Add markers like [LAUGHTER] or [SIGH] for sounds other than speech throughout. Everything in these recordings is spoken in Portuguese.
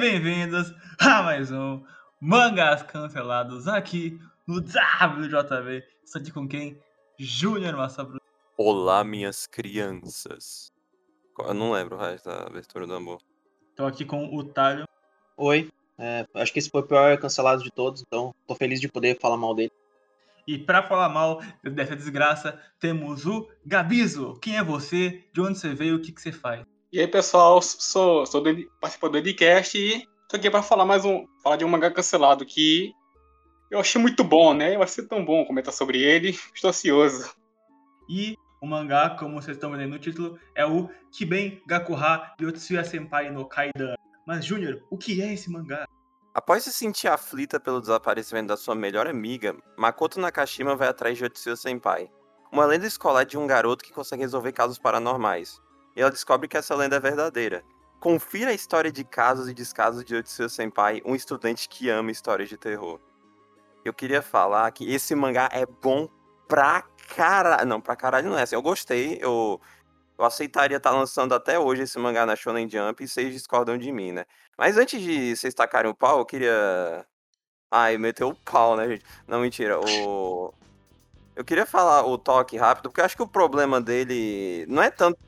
bem-vindos a mais um Mangás Cancelados aqui no WJV. Estou aqui com quem? Júnior Massabru. Olá, minhas crianças. Eu não lembro o resto da abertura do amor. Estou aqui com o Talho. Oi. É, acho que esse foi o pior cancelado de todos, então tô feliz de poder falar mal dele. E para falar mal dessa desgraça, temos o Gabizo. Quem é você? De onde você veio? O que, que você faz? E aí, pessoal, sou, sou do, participante do Edcast e tô aqui para falar mais um, falar de um mangá cancelado que eu achei muito bom, né? Vai ser tão bom comentar sobre ele, [LAUGHS] estou ansioso. E o mangá, como vocês estão vendo no título, é o Kiben Gakuha Yotsuya Senpai no Kaidan. Mas, Júnior, o que é esse mangá? Após se sentir aflita pelo desaparecimento da sua melhor amiga, Makoto Nakashima vai atrás de Yotsuya Senpai, uma lenda escolar de um garoto que consegue resolver casos paranormais e ela descobre que essa lenda é verdadeira. Confira a história de casos e descasos de Otsuya Senpai, um estudante que ama histórias de terror. Eu queria falar que esse mangá é bom pra caralho. Não, pra caralho não é assim. Eu gostei, eu, eu aceitaria estar tá lançando até hoje esse mangá na Shonen Jump e vocês discordam de mim, né? Mas antes de vocês tacarem o pau, eu queria. Ai, meteu o pau, né, gente? Não, mentira. O... Eu queria falar o toque rápido, porque eu acho que o problema dele não é tanto.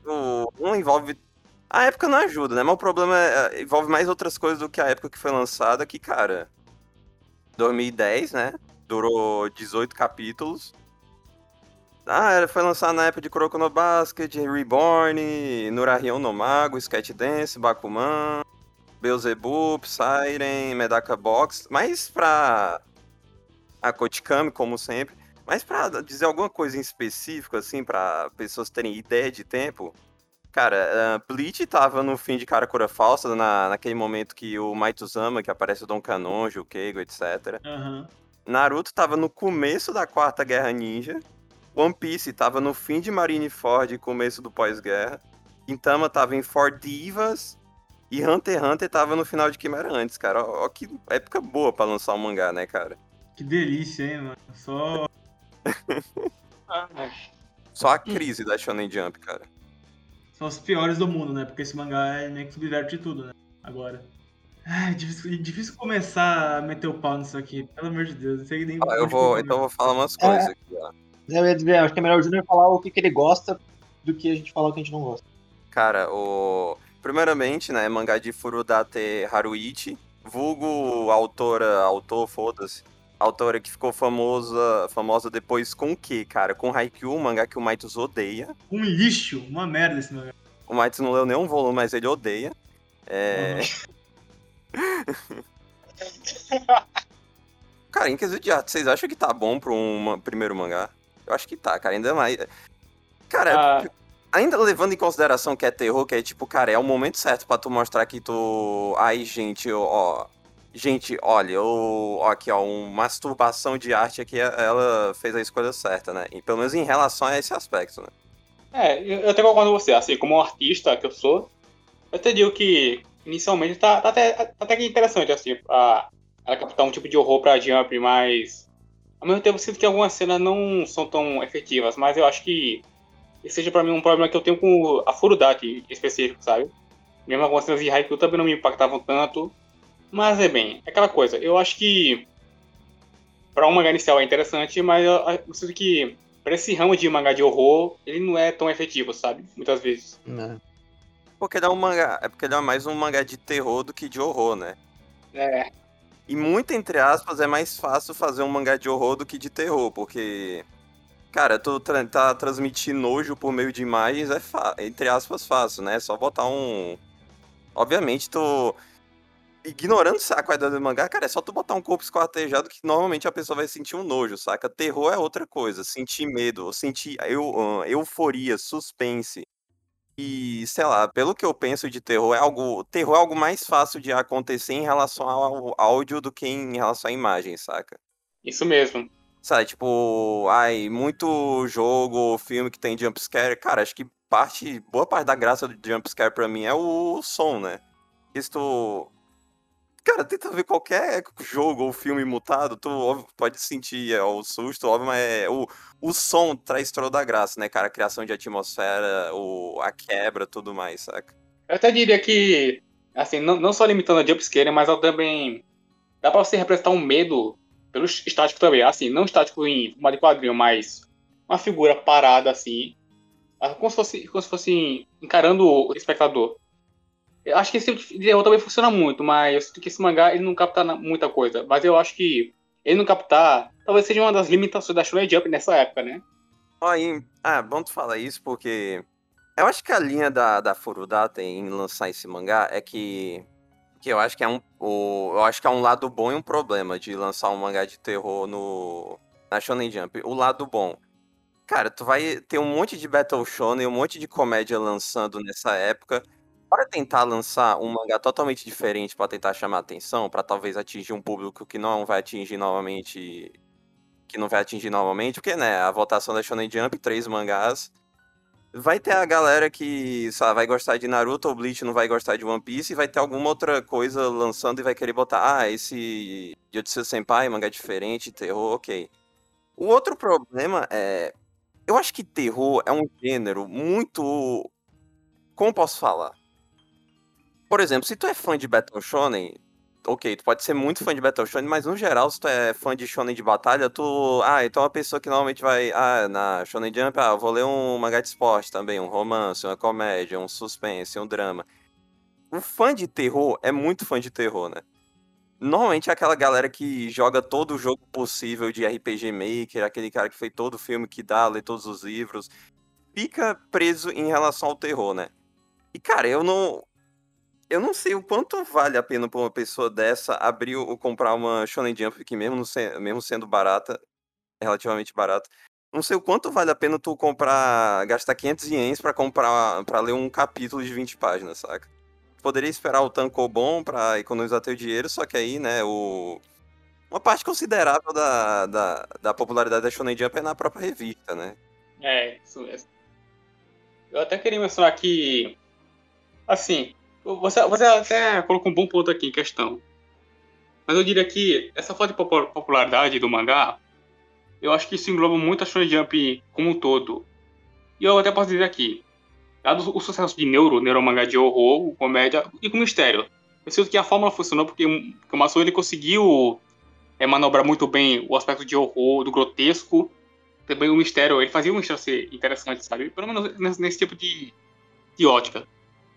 Não envolve. A época não ajuda, né? Mas o problema é, envolve mais outras coisas do que a época que foi lançada, que, cara. 2010, né? Durou 18 capítulos. Ah, foi lançado na época de Kuroko no Basket, Reborn, Nurahion no Mago, Sketch Dance, Bakuman, Beelzebub, Siren, Medaka Box. Mas pra a Kotikami, como sempre. Mas para dizer alguma coisa em específico, assim, para pessoas terem ideia de tempo, cara, uh, Bleach tava no fim de Karakura Falsa, na, naquele momento que o Maituzama, que aparece o Don Kanonji, o Keigo, etc. Uhum. Naruto tava no começo da Quarta Guerra Ninja. One Piece tava no fim de Marineford e começo do pós-guerra. Gintama tava em Four Divas. E Hunter x Hunter tava no final de Quimera antes, cara. Ó, ó que época boa para lançar um mangá, né, cara? Que delícia, hein, mano? Só [LAUGHS] só a crise da Shonen Jump, cara. São os piores do mundo, né? Porque esse mangá é meio que subverte tudo, né? Agora. Ai, difícil, difícil começar a meter o pau nisso aqui, pelo amor de Deus. Não sei nem ah, eu vou, então eu vou falar umas coisas é, aqui, ó. Eu ia dizer, acho que é melhor o Junior falar o que, que ele gosta do que a gente falar o que a gente não gosta. Cara, o. Primeiramente, né, mangá de Furudate Haruichi, vulgo autora, autor, foda-se, autora que ficou famosa, famosa depois com o quê, cara? Com Haikyuu, um mangá que o Maitos odeia. Um lixo, uma merda esse mangá. O Maitos não leu nenhum volume, mas ele odeia. É... Uhum. [LAUGHS] cara, em quesito de arte, vocês acham que tá bom pra um primeiro mangá? Eu acho que tá, cara, ainda mais... Cara, ah. ainda levando em consideração que é terror, que é tipo, cara, é o momento certo para tu mostrar que tu... Ai, gente, ó, Gente, olha, eu, aqui, ó, uma masturbação de arte aqui, ela fez a escolha certa, né? E pelo menos em relação a esse aspecto, né? É, eu até concordo com você, assim, como artista que eu sou, eu até digo que inicialmente tá, tá, até, tá até que interessante, assim, a, ela captar um tipo de horror pra Jump, mas ao mesmo tempo eu sinto que algumas cenas não são tão efetivas, mas eu acho que esse seja pra mim um problema que eu tenho com a Furudate específico, sabe? Mesmo algumas cenas de Haikyuu também não me impactavam tanto, mas é bem, é aquela coisa. Eu acho que para um mangá inicial é interessante, mas eu, eu sinto que para esse ramo de mangá de horror, ele não é tão efetivo, sabe? Muitas vezes. Não. Porque ele é um mangá, é porque ele é mais um mangá de terror do que de horror, né? É. E muito entre aspas é mais fácil fazer um mangá de horror do que de terror, porque cara, tu tra tá transmitir nojo por meio de imagens é entre aspas fácil, né? É só botar um Obviamente tu ignorando a qualidade do mangá, cara, é só tu botar um corpo esquartejado que normalmente a pessoa vai sentir um nojo, saca? Terror é outra coisa, sentir medo, sentir eu, euforia, suspense. E, sei lá, pelo que eu penso de terror, é algo. Terror é algo mais fácil de acontecer em relação ao áudio do que em relação à imagem, saca? Isso mesmo. Sabe, tipo, ai, muito jogo, filme que tem jumpscare, cara, acho que parte, boa parte da graça do jumpscare pra mim é o som, né? Isso Cara, tenta ver qualquer jogo ou filme mutado, tu óbvio, pode sentir é, o susto, óbvio, mas é, o, o som traz toda a graça, né, cara? A criação de atmosfera, o, a quebra, tudo mais, saca? Eu até diria que Assim, não, não só limitando a jumpscare, mas ela também. Dá pra você representar um medo pelo estático também. Assim, não estático em forma de quadrinho, mas uma figura parada assim. Como se fosse, como se fosse encarando o espectador. Eu acho que esse tipo de terror também funciona muito, mas eu sinto que esse mangá ele não capta muita coisa. Mas eu acho que ele não captar talvez seja uma das limitações da Shonen Jump nessa época, né? Aí, ah, bom tu falar isso porque eu acho que a linha da, da Furudata em lançar esse mangá é que que eu acho que é um o, eu acho que é um lado bom e um problema de lançar um mangá de terror no na Shonen Jump. O lado bom, cara, tu vai ter um monte de Battle Shonen, um monte de comédia lançando nessa época. Para tentar lançar um mangá totalmente diferente para tentar chamar atenção, para talvez atingir um público que não vai atingir novamente que não vai atingir novamente, porque, né, a votação da Shonen Jump, três mangás, vai ter a galera que, vai gostar de Naruto ou Bleach, não vai gostar de One Piece, e vai ter alguma outra coisa lançando e vai querer botar, ah, esse Jujutsu Senpai, mangá diferente, terror, ok. O outro problema é, eu acho que terror é um gênero muito, como posso falar? Por exemplo, se tu é fã de Battle Shonen, ok, tu pode ser muito fã de Battle Shonen, mas no geral, se tu é fã de Shonen de batalha, tu. Ah, então é uma pessoa que normalmente vai. Ah, na Shonen Jump, ah, vou ler um mangá de esporte também, um romance, uma comédia, um suspense, um drama. O fã de terror é muito fã de terror, né? Normalmente é aquela galera que joga todo o jogo possível de RPG Maker, aquele cara que fez todo o filme que dá, lê todos os livros, fica preso em relação ao terror, né? E cara, eu não eu não sei o quanto vale a pena pra uma pessoa dessa abrir ou comprar uma Shonen Jump, que mesmo, mesmo sendo barata, é relativamente barata. Não sei o quanto vale a pena tu comprar, gastar 500 ienes pra comprar, para ler um capítulo de 20 páginas, saca? Poderia esperar o tankobon pra economizar teu dinheiro, só que aí, né, o... Uma parte considerável da, da, da popularidade da Shonen Jump é na própria revista, né? É, isso mesmo. Eu até queria mencionar que, assim, você, você até colocou um bom ponto aqui em questão. Mas eu diria que essa falta de popu- popularidade do mangá, eu acho que isso engloba muito a Shonen Jump como um todo. E eu até posso dizer aqui, dado o sucesso de Neuro, Neuro mangá de horror, comédia e com mistério, eu sinto que a fórmula funcionou porque, o Masou ele conseguiu é, manobrar muito bem o aspecto de horror, do grotesco, também o mistério, ele fazia o mistério ser interessante, sabe? Pelo menos nesse, nesse tipo de, de ótica.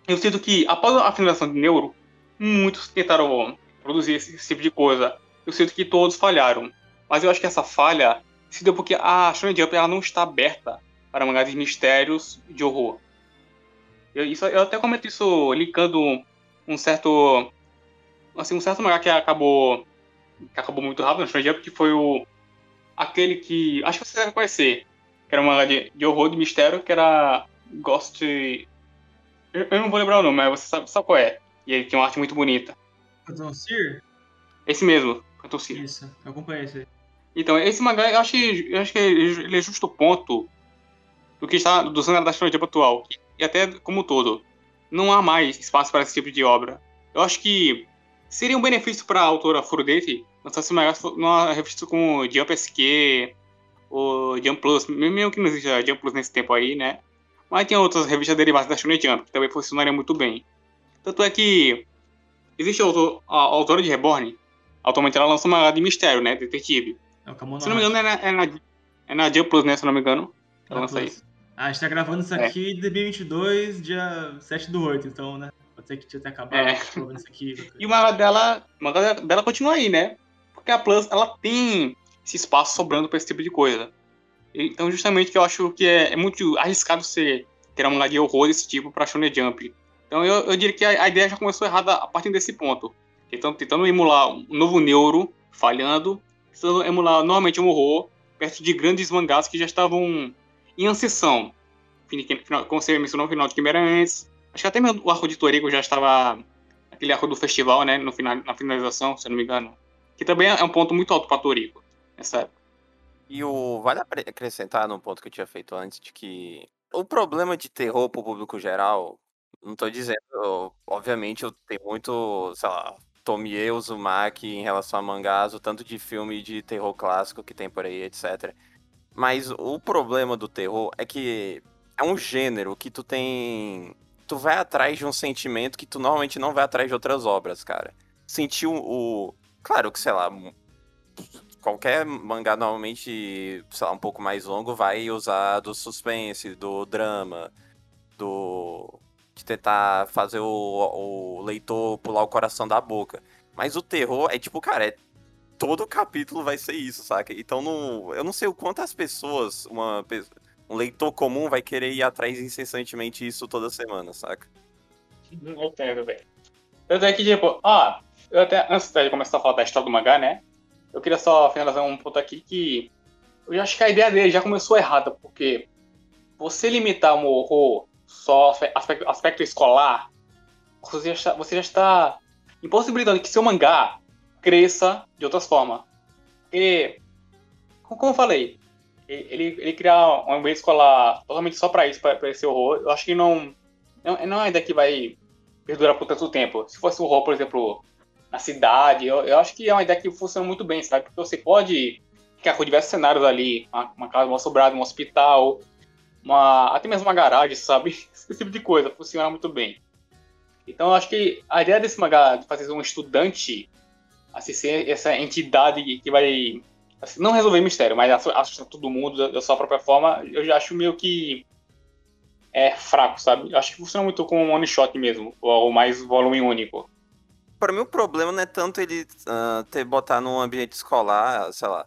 Eu sinto que, após a finalização de Neuro, muitos tentaram produzir esse, esse tipo de coisa. Eu sinto que todos falharam. Mas eu acho que essa falha se deu porque a Shonen Jump ela não está aberta para mangás de mistérios de horror. Eu, isso, eu até comento isso linkando um certo... Assim, um certo mangá que acabou que acabou muito rápido na Shonen Jump, que foi o aquele que. Acho que você deve conhecer. Que era um mangá de, de horror, de mistério, que era Ghost. Eu, eu não vou lembrar o nome, mas você sabe, sabe qual é. E ele tinha uma arte muito bonita. Phantom Seer? Esse mesmo, Phantom Seer. Isso, eu acompanhei isso aí. Então, esse mangá, eu acho que, eu acho que ele é justo o ponto do que está do cenário da Jump atual. E até como um todo. Não há mais espaço para esse tipo de obra. Eu acho que seria um benefício para a autora Furudete lançar esse mangá numa revista como Jump SQ ou Jump Plus, mesmo que não exista Jump Plus nesse tempo aí, né? Mas tem outras revistas derivadas da Shonen Jump que também funcionariam muito bem. Tanto é que existe a, autor, a, a autora de Reborn, atualmente ela lança um mangá de mistério, né? Detetive. É o Se não me engano, é na, é na, é na Jump Plus, né? Se não me engano. Ela lança isso. Ah, a gente tá gravando isso É. aqui em 2022, dia 7 do 8, então, né? Pode ser que tinha até acabado É. isso aqui. [LAUGHS] E o mangá dela, o mangá dela continua aí, né? Porque a Plus, ela tem esse espaço sobrando pra esse tipo de coisa. Então, justamente que eu acho que é, é muito arriscado você ter um de horror desse tipo pra Shonen Jump. Então, eu, eu diria que a, a ideia já começou errada a partir desse ponto. Tentando, tentando emular um novo neuro, falhando, tentando emular normalmente um horror perto de grandes mangás que já estavam em ascensão. Como você mencionou, o final de Quimera antes. Acho que até mesmo o arco de Torigo já estava aquele arco do festival, né? No final, na finalização, se eu não me engano. Que também é um ponto muito alto para Torico nessa época. E o vale acrescentar no ponto que eu tinha feito antes de que o problema de terror pro público geral, não tô dizendo, eu- obviamente eu tenho muito, sei lá, Tomie Uzumaki em relação a mangás, o tanto de filme de terror clássico que tem por aí, etc. Mas o problema do terror é que é um gênero que tu tem tu vai atrás de um sentimento que tu normalmente não vai atrás de outras obras, cara. Sentiu o. Claro que, sei lá, qualquer mangá normalmente, sei lá, um pouco mais longo vai usar do suspense, do drama, do. de tentar fazer o, o leitor pular o coração da boca. Mas o terror é tipo, cara, é todo capítulo vai ser isso, saca? Então não, eu não sei o quanto as pessoas, uma, um leitor comum vai querer ir atrás incessantemente isso toda semana, saca? Eu entendo, velho. Tanto é que, tipo, ah, eu até, antes de começar a falar da história do mangá, né? Eu queria só finalizar um ponto aqui que eu acho que a ideia dele já começou errada, porque você limitar um horror só aspecto, aspecto escolar, você já, está, você já está impossibilitando que seu mangá cresça de outras formas. E, como eu falei, ele, ele criar um ambiente escolar totalmente só para isso, para esse horror, eu acho que não, não, não é ideia que vai perdurar por tanto tempo. Se fosse horror, por exemplo, na cidade, eu, eu acho que é uma ideia que funciona muito bem, sabe? Porque você pode ficar com diversos cenários ali, uma, uma casa mal sobrada, um hospital, uma, até mesmo uma garagem, sabe? [LAUGHS] Esse tipo de coisa funciona muito bem. Então eu acho que a ideia desse mangá de fazer um estudante assim, ser essa entidade que vai assim, não resolver mistério, mas assustar todo mundo da, sua própria forma, eu já acho meio que é fraco, sabe? Eu acho que funciona muito com um one shot mesmo, ou mais volume único. Para mim o problema não é tanto ele uh, ter botar num ambiente escolar, sei lá,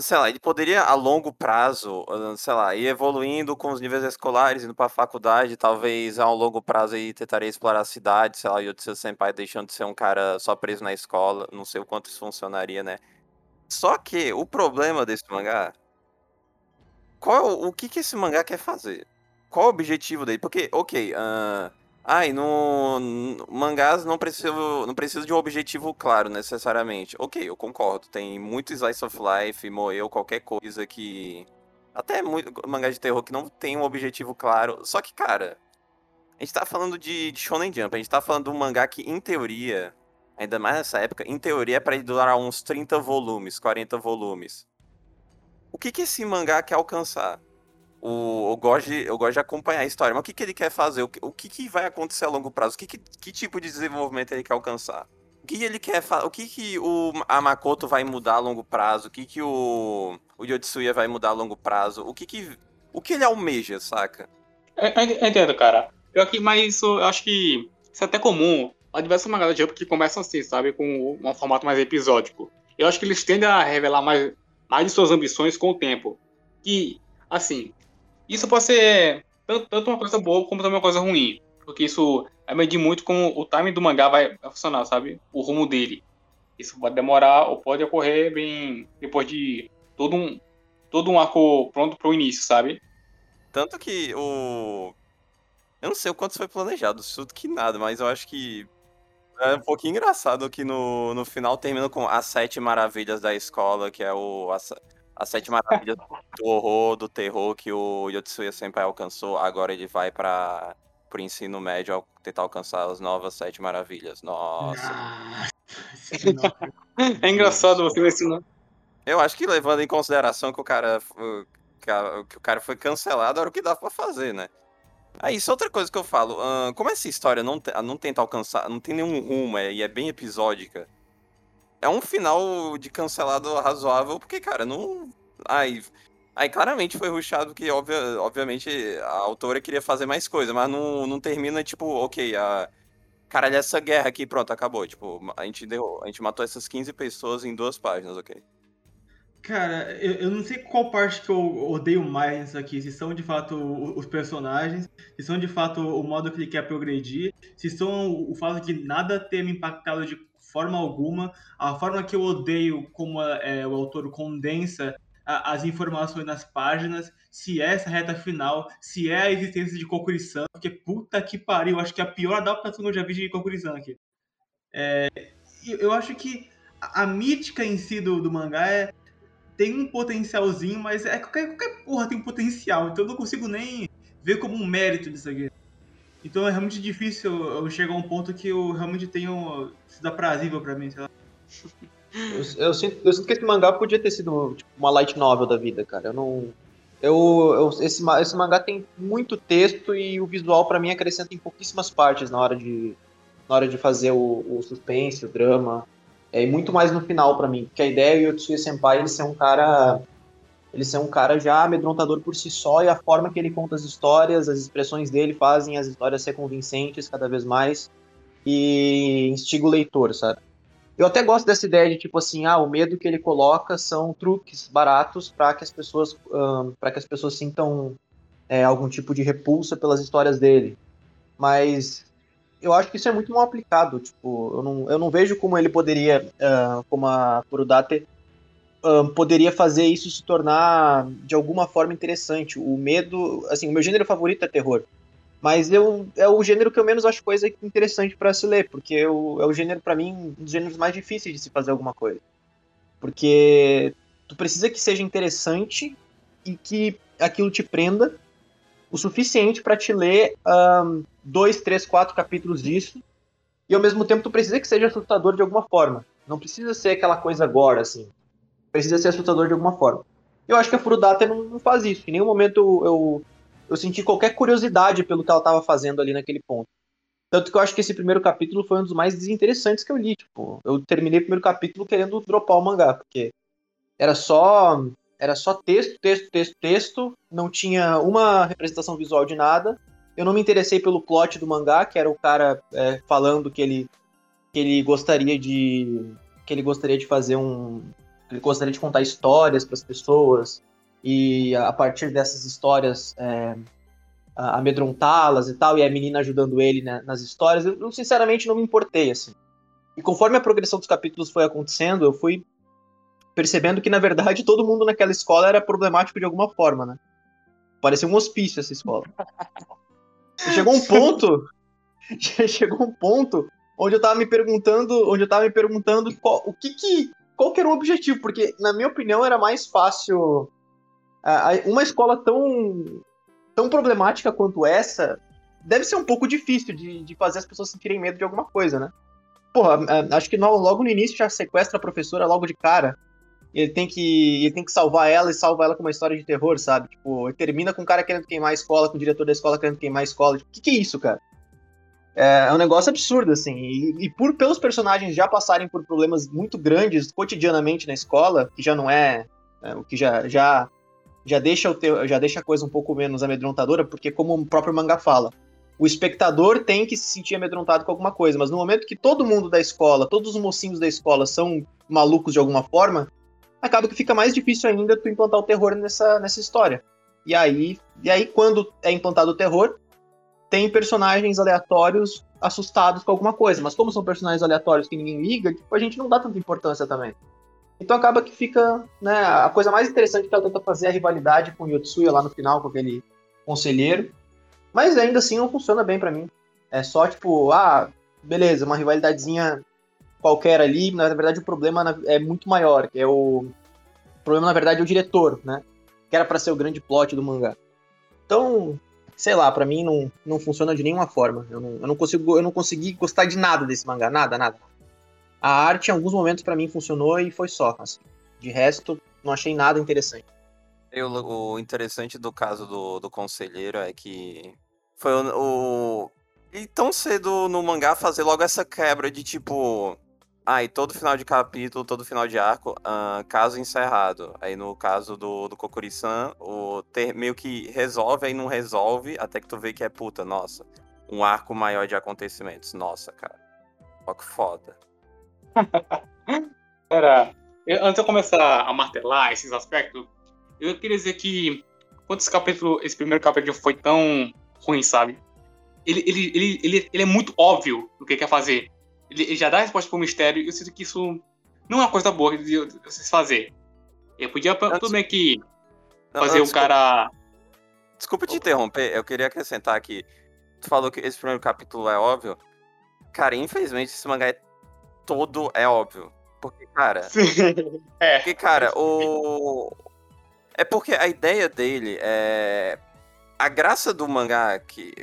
sei lá, ele poderia a longo prazo, sei lá, ir evoluindo com os níveis escolares, indo pra faculdade, talvez a um longo prazo aí tentaria explorar a cidade, sei lá, e o seu senpai deixando de ser um cara só preso na escola, não sei o quanto isso funcionaria, né? Só que o problema desse mangá, qual o que que esse mangá quer fazer? Qual o objetivo dele? Porque, ok, uh, Ai, no, no mangás não precisa, não precisa de um objetivo claro necessariamente. Ok, eu concordo. Tem muito slice of life, moeu, qualquer coisa que. Até muito mangá de terror que não tem um objetivo claro. Só que, cara, a gente tá falando de, de Shonen Jump, a gente tá falando de um mangá que, em teoria, ainda mais nessa época, em teoria é pra ele durar uns 30 volumes, 40 volumes. O que, que esse mangá quer alcançar? O, eu, gosto de, eu gosto de acompanhar a história. Mas o que, que ele quer fazer? O que, o que, que vai acontecer a longo prazo? O que, que, que tipo de desenvolvimento ele quer alcançar? O que ele quer? O que, que o a Makoto vai mudar a longo prazo? O que, que o, o Yotsuya vai mudar a longo prazo? O que, que, o que ele almeja, saca? Eu, eu entendo, cara. Eu aqui, mas isso eu acho que isso é até comum. Há diversas mangadas de Jump que começam assim, sabe? Com um formato mais episódico. Eu acho que eles tendem a revelar mais, mais de suas ambições com o tempo. Que, assim, isso pode ser tanto, tanto uma coisa boa como também uma coisa ruim. Porque isso vai medir muito como o timing do mangá vai funcionar, sabe? O rumo dele. Isso pode demorar ou pode ocorrer bem depois de todo um, todo um arco pronto pro início, sabe? Tanto que o. Eu não sei o quanto foi planejado, isso que nada, mas eu acho que é um pouquinho engraçado que no, no final termina com as sete maravilhas da escola, que é o, as sete maravilhas [LAUGHS] do horror, do terror que o Yotsuya Senpai alcançou, agora ele vai para o ensino médio tentar alcançar as novas sete maravilhas. Nossa. Ah, é engraçado você ensinar. Eu acho que levando em consideração que o cara que o cara foi cancelado, era o que dá para fazer, né? Aí, isso é outra coisa que eu falo. Uh, como essa história não, não tenta alcançar, não tem nenhum rumo é, e é bem episódica, é um final de cancelado razoável, porque, cara, não. Ai. Aí claramente foi ruxado que, obvia, obviamente, a autora queria fazer mais coisa, mas não, não termina, tipo, ok, a. Caralho, essa guerra aqui, pronto, acabou. Tipo, a gente deu. A gente matou essas 15 pessoas em duas páginas, ok? Cara, eu, eu não sei qual parte que eu odeio mais nisso aqui. Se são de fato os personagens, se são de fato o modo que ele quer progredir, se são o fato de nada ter me impactado de forma alguma. A forma que eu odeio como é, o autor condensa a, as informações nas páginas, se é essa reta final, se é a existência de Kokuri-san, porque puta que pariu, acho que é a pior adaptação que eu já vi de Kokuri-san aqui. É, eu acho que a, a mítica em si do, do mangá é, tem um potencialzinho, mas é qualquer, qualquer porra tem um potencial, então eu não consigo nem ver como um mérito disso aqui. Então é realmente difícil eu chegar a um ponto que eu realmente tenho. Isso dá prazível pra mim, sei lá. [LAUGHS] Eu, eu, sinto, eu sinto que esse mangá podia ter sido tipo, uma light novel da vida, cara. Eu não. Eu, eu, esse, esse mangá tem muito texto e o visual pra mim acrescenta em pouquíssimas partes na hora de, na hora de fazer o, o suspense, o drama. É muito mais no final pra mim, porque a ideia é o Yotsuya Senpai ele ser um cara ele ser um cara já amedrontador por si só e a forma que ele conta as histórias, as expressões dele fazem as histórias ser convincentes cada vez mais e instiga o leitor, sabe? Eu até gosto dessa ideia de tipo assim, ah, o medo que ele coloca são truques baratos para que as pessoas para que as pessoas sintam é, algum tipo de repulsa pelas histórias dele. Mas eu acho que isso é muito mal aplicado. Tipo, eu não, eu não vejo como ele poderia, ah, como a Kurudate ah, poderia fazer isso se tornar de alguma forma interessante. O medo, assim, o meu gênero favorito é terror. Mas eu, é o gênero que eu menos acho coisa interessante para se ler, porque eu, é o gênero, para mim, um dos gêneros mais difíceis de se fazer alguma coisa. Porque tu precisa que seja interessante e que aquilo te prenda o suficiente para te ler ahn, dois, três, quatro capítulos disso. E ao mesmo tempo tu precisa que seja assustador de alguma forma. Não precisa ser aquela coisa agora, assim. Precisa ser assustador de alguma forma. Eu acho que a Furudata não, não faz isso. Em nenhum momento eu, eu, senti qualquer curiosidade pelo que ela estava fazendo ali naquele ponto. Tanto que eu acho que esse primeiro capítulo foi um dos mais desinteressantes que eu li. Tipo, eu terminei o primeiro capítulo querendo dropar o mangá, porque era só era só texto, texto, texto, texto, não tinha uma representação visual de nada. Eu não me interessei pelo plot do mangá, que era o cara é, falando que ele que ele gostaria de que ele gostaria de fazer um ele gostaria de contar histórias para as pessoas e a partir dessas histórias é, amedrontá-las e tal, e a menina ajudando ele né, nas histórias. Eu, sinceramente não me importei assim. E conforme a progressão dos capítulos foi acontecendo, eu fui percebendo que na verdade todo mundo naquela escola era problemático de alguma forma, né? Parecia um hospício essa escola. E chegou um [LAUGHS] ponto, [LAUGHS] chegou um ponto onde eu tava me perguntando, onde eu tava me perguntando qual, o que que qual era o objetivo, porque na minha opinião era mais fácil uma escola tão tão problemática quanto essa deve ser um pouco difícil de, de fazer as pessoas sentirem medo de alguma coisa, né? Porra, acho que logo no início já sequestra a professora logo de cara. Ele tem que ele tem que salvar ela e salva ela com uma história de terror, sabe? Tipo, termina com o cara querendo queimar a escola, com o diretor da escola querendo queimar a escola. Tipo, o que, que é isso, cara? É, é um negócio absurdo, assim. E, e por pelos personagens já passarem por problemas muito grandes cotidianamente na escola, que já não é, é, o que já já já deixa o teu, já deixa a coisa um pouco menos amedrontadora, porque como o próprio mangá fala, o espectador tem que se sentir amedrontado com alguma coisa, mas no momento que todo mundo da escola, todos os mocinhos da escola são malucos de alguma forma, acaba que fica mais difícil ainda tu implantar o terror nessa, nessa história. E aí, e aí quando é implantado o terror, tem personagens aleatórios assustados com alguma coisa, mas como são personagens aleatórios que ninguém liga, tipo, a gente não dá tanta importância também. Então acaba que fica, né, a coisa mais interessante que ela tenta fazer é a rivalidade com o Yotsuya lá no final, com aquele conselheiro. Mas ainda assim não funciona bem pra mim. É só tipo, ah, beleza, uma rivalidadezinha qualquer ali, na verdade o problema é muito maior, que é o... o problema na verdade é o diretor, né? Que era pra ser o grande plot do mangá. Então, sei lá, pra mim não, não funciona de nenhuma forma. Eu não, eu não consigo, eu não consegui gostar de nada desse mangá, nada, nada. A arte em alguns momentos pra mim funcionou e foi só, assim. De resto, não achei nada interessante. Eu- o interessante do caso do, do conselheiro é que foi o, o. E tão cedo no mangá fazer logo essa quebra de tipo. Ah, e todo final de capítulo, todo final de arco, ah, caso encerrado. Aí no caso do, do Kokuri-san, o ter, meio que resolve, aí não resolve, até que tu vê que é puta, nossa. Um arco maior de acontecimentos. Nossa, cara. Ó que foda. [LAUGHS] Era. eu- antes de eu começar a martelar esses aspectos, eu queria dizer que quando esse capítulo, esse primeiro capítulo foi tão ruim, sabe? Ele, ele, ele, ele, ele é muito óbvio o que quer fazer. Ele, ele já dá a resposta pro mistério e eu sinto que isso não é uma coisa boa de vocês fazer. Eu podia, tudo bem que Não, fazer não, o cara. Desculpa te interromper, eu queria acrescentar aqui. Tu falou que esse primeiro capítulo é óbvio. Cara, infelizmente esse mangá é todo é óbvio. Porque, cara, [LAUGHS] é. porque, cara, o. É porque a ideia dele é. A graça do mangá, que.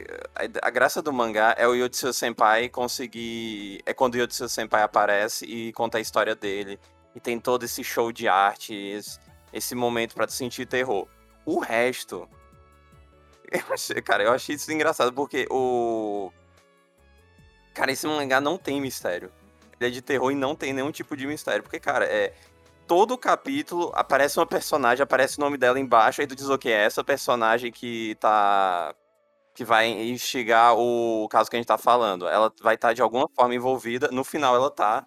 a- graça do mangá é o Yotsuya Senpai conseguir. É quando o Yotsuya Senpai aparece e conta a história dele. E tem todo esse show de arte, esse, esse momento tu sentir terror. o resto. [LAUGHS] Eu achei, cara, eu achei isso engraçado porque o. Cara, esse mangá não tem mistério. Ele é de terror e não tem nenhum tipo de mistério. Porque, cara, é. Todo capítulo aparece uma personagem, aparece o nome dela embaixo, aí tu diz o que é essa personagem que tá. que vai instigar o caso que a gente tá falando. Ela vai estar tá, de alguma forma envolvida, no final ela tá.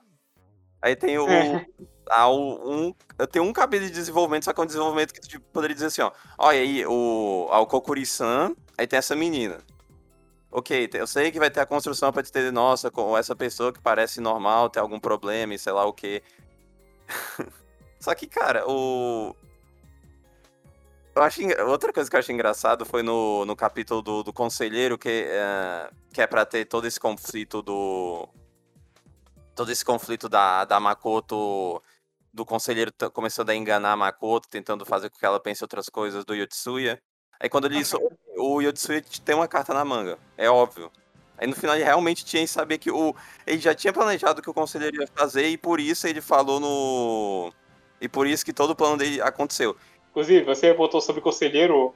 Aí tem o. [LAUGHS] É. Ah, um, eu tenho um cabelo de desenvolvimento, só que é um desenvolvimento que tu tipo, poderia dizer assim, ó. Olha aí, o, o Kokuri-san, aí tem essa menina. Ok, eu sei que vai ter a construção pra te ter, nossa, com essa pessoa que parece normal, tem algum problema e sei lá o que. [LAUGHS] só que, cara, o. Eu acho, outra coisa que eu achei engraçado foi no, no capítulo do, do conselheiro, que, uh, que é pra ter todo esse conflito do. Todo esse conflito da, da Makoto do conselheiro começando a enganar a Makoto, tentando fazer com que ela pense outras coisas do Yotsuya. Aí quando ele disse, o Yotsuya tem uma carta na manga, é óbvio. Aí no final ele realmente tinha que saber que o ele já tinha planejado o que o conselheiro ia fazer e por isso ele falou no e por isso que todo o plano dele aconteceu. Inclusive, você botou sobre o conselheiro,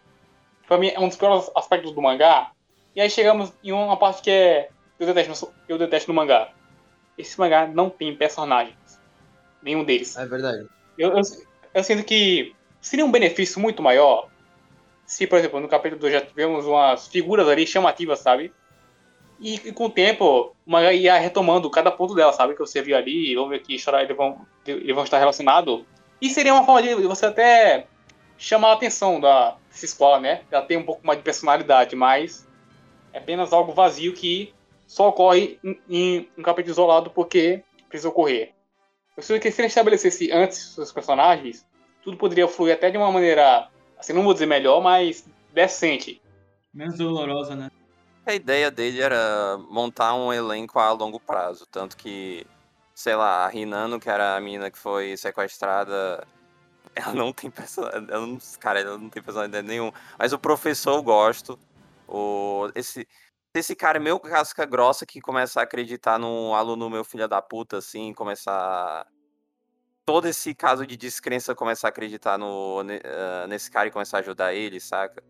pra mim é um dos piores aspectos do mangá. E aí chegamos em uma parte que é eu detesto, eu detesto no mangá. Esse mangá não tem personagem nenhum deles. É verdade. Eu, eu, eu, sinto que seria um benefício muito maior se, por exemplo, no capítulo 2 já tivemos umas figuras ali chamativas, sabe? E, e, com o tempo, o mangá ia retomando cada ponto dela, sabe? Que você viu ali, vamos ver que história eles vão, eles vão estar relacionados. E seria uma forma de você até chamar a atenção da, dessa escola, né? Ela tem um pouco mais de personalidade, mas é apenas algo vazio que só ocorre em, em um capítulo isolado porque precisa ocorrer. Eu sinto que se ele estabelecesse antes seus personagens, tudo poderia fluir até de uma maneira, assim, não vou dizer melhor, mas decente. Menos dolorosa, né? A ideia dele era montar um elenco a longo prazo, tanto que, sei lá, a Rinano, que era a menina que foi sequestrada, [LAUGHS] ela não tem personalidade, ela não, cara, ela não tem personalidade nenhum. Mas o professor eu gosto, o, esse, esse cara meio casca grossa que começa a acreditar num aluno meu filho da puta, assim, começar. Todo esse caso de descrença começar a acreditar no, uh, nesse cara e começar a ajudar ele, saca?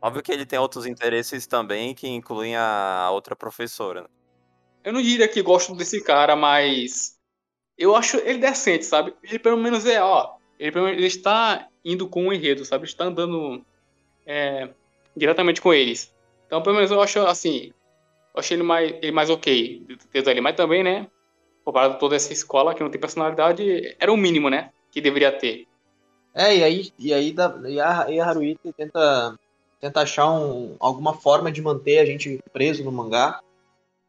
Óbvio que ele tem outros interesses também, que incluem a outra professora. Né? Eu não diria que gosto desse cara, mas eu acho ele decente, sabe? Ele pelo menos é, ó. Ele, ele está indo com o enredo, sabe? Está andando é, diretamente com eles. Então, pelo menos eu acho assim. Eu achei ele mais, ele mais ok desde ali. Mas também, né? Comparado toda essa escola que não tem personalidade, era o mínimo, né? Que deveria ter. É, e aí, e aí da, e a, e a Haruhi tenta, tenta achar um, alguma forma de manter a gente preso no mangá.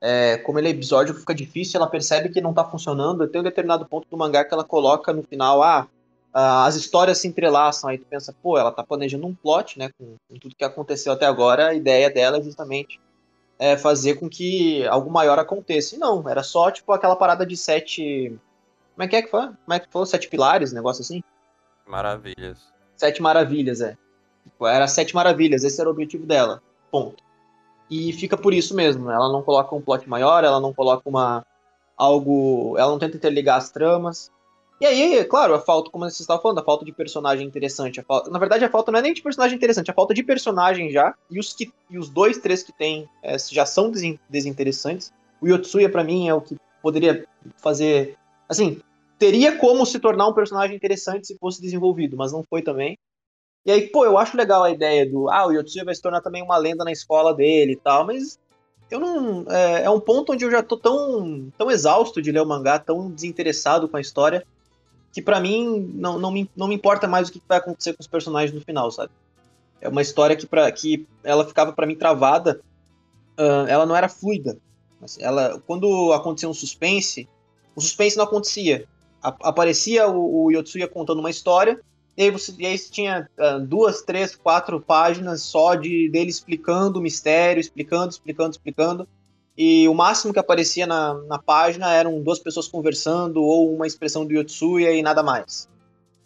É, como ele é episódio, fica difícil, ela percebe que não tá funcionando. Tem um determinado ponto do mangá que ela coloca no final, ah, uh, as histórias se entrelaçam, aí tu pensa, pô, ela tá planejando um plot, né, com, com tudo que aconteceu até agora, a ideia dela é justamente é, fazer com que algo maior aconteça. E não, era só, tipo, aquela parada de sete... Como é que é que foi? Como é que foi? Sete pilares, negócio assim? Maravilhas. Sete maravilhas, é. Tipo, era sete maravilhas, esse era o objetivo dela. Ponto. E fica por isso mesmo. Ela não coloca um plot maior, ela não coloca uma algo, ela não tenta interligar as tramas. E aí, claro, a falta, como você estava falando, a falta de personagem interessante. Falta, na verdade, a falta não é nem de personagem interessante, a falta de personagem já. E os, que, e os dois, três que tem é, já são desinteressantes. O Yotsuya, para mim, é o que poderia fazer. Assim, teria como se tornar um personagem interessante se fosse desenvolvido, mas não foi também. E aí, pô, eu acho legal a ideia do. Ah, o Yotsuya vai se tornar também uma lenda na escola dele e tal, mas eu não. É, é, um ponto onde eu já tô tão, tão exausto de ler o mangá, tão desinteressado com a história, que para mim não, não, me, não me importa mais o que vai acontecer com os personagens no final, sabe? É uma história que, pra, que ela ficava para mim travada, uh, ela não era fluida. Ela, quando acontecia um suspense, o suspense não acontecia. A, aparecia o, o, Yotsuya contando uma história, e aí você, e aí tinha uh, duas, três, quatro páginas só de dele explicando o mistério, explicando, explicando, explicando e o máximo que aparecia na, na página eram duas pessoas conversando ou uma expressão do Yotsuya e nada mais.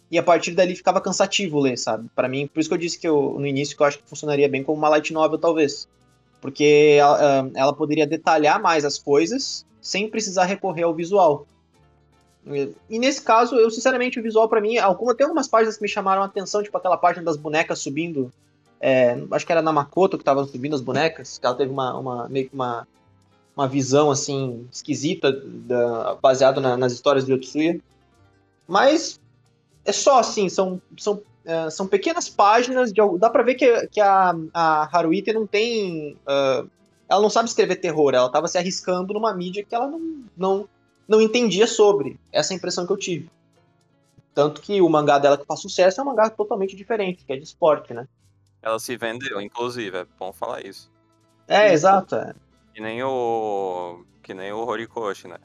E a partir dali ficava cansativo ler, sabe? Para mim, por isso que eu disse que eu, no início que eu acho que funcionaria bem como uma light novel, talvez. Porque ela, ela poderia detalhar mais as coisas sem precisar recorrer ao visual. E nesse caso, eu sinceramente, o visual para mim, alguma, tem algumas páginas que me chamaram a atenção, tipo aquela página das bonecas subindo. É, acho que era na Makoto que tava subindo as bonecas, que ela teve uma, uma meio que uma, uma visão assim esquisita da, baseado na, nas histórias de Yotsuya. Mas é só assim, são, são, é, são pequenas páginas, de, dá pra ver que, que a, a não tem. Uh, ela não sabe escrever terror, ela tava se arriscando numa mídia que ela não, não, não entendia sobre. Essa é a impressão que eu tive. Tanto que o mangá dela que faz sucesso é um mangá totalmente diferente, que é de esporte, né? Ela se vendeu, inclusive, é bom falar isso. É, exato. É. Que nem o. Que nem o Horikoshi, né?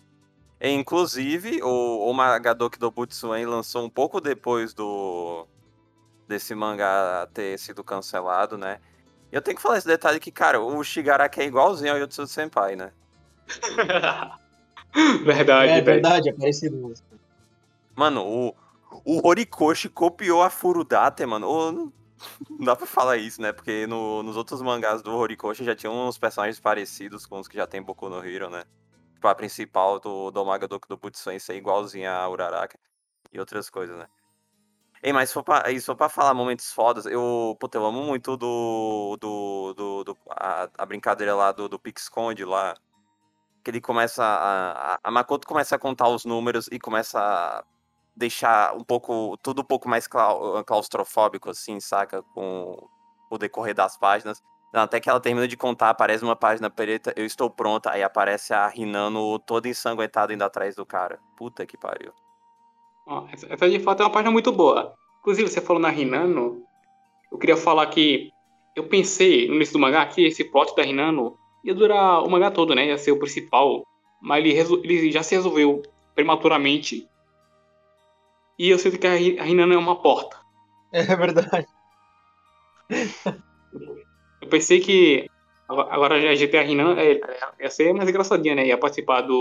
E, inclusive, o, o Magadoki do Butsuen lançou um pouco depois do desse mangá ter sido cancelado, né? E eu tenho que falar esse detalhe que, cara, o Shigaraki é igualzinho ao Yotsuya Senpai, né? [LAUGHS] [LAUGHS] verdade, É verdade, é parecido. Mano, o, o Horikoshi copiou a Furudate, mano. O- não, não dá pra falar isso, né? Porque no- nos outros mangás do Horikoshi já tinham uns personagens parecidos com os que já tem Boku no Hero, né? Tipo, a principal do, do Magadoku do Butsuen ser igualzinha a Uraraka e outras coisas, né? Ei, mas for pra, e for pra falar momentos fodas, eu, puta, eu amo muito do, do, do, do- a, a brincadeira lá do, do Pix-Conde lá, que ele começa a, a, Makoto começa a contar os números e começa a deixar um pouco, tudo um pouco mais clau- claustrofóbico, assim, saca? Com o decorrer das páginas. Até que ela termina de contar, aparece uma página preta, eu estou pronta, aí aparece a Rinano toda ensanguentada indo atrás do cara. Puta que pariu. Essa, essa de fato é uma página muito boa. Inclusive, você falou na Rinano, eu queria falar que eu pensei no início do mangá que esse plot da Rinano ia durar o mangá todo, né? Ia ser o principal. Mas ele, ele já se resolveu prematuramente. E eu sinto que a a Rinano é uma porta. [LAUGHS] É verdade. Eu pensei que agora- já GTA Rinan é, ia ser mais engraçadinha, né? Ia participar do,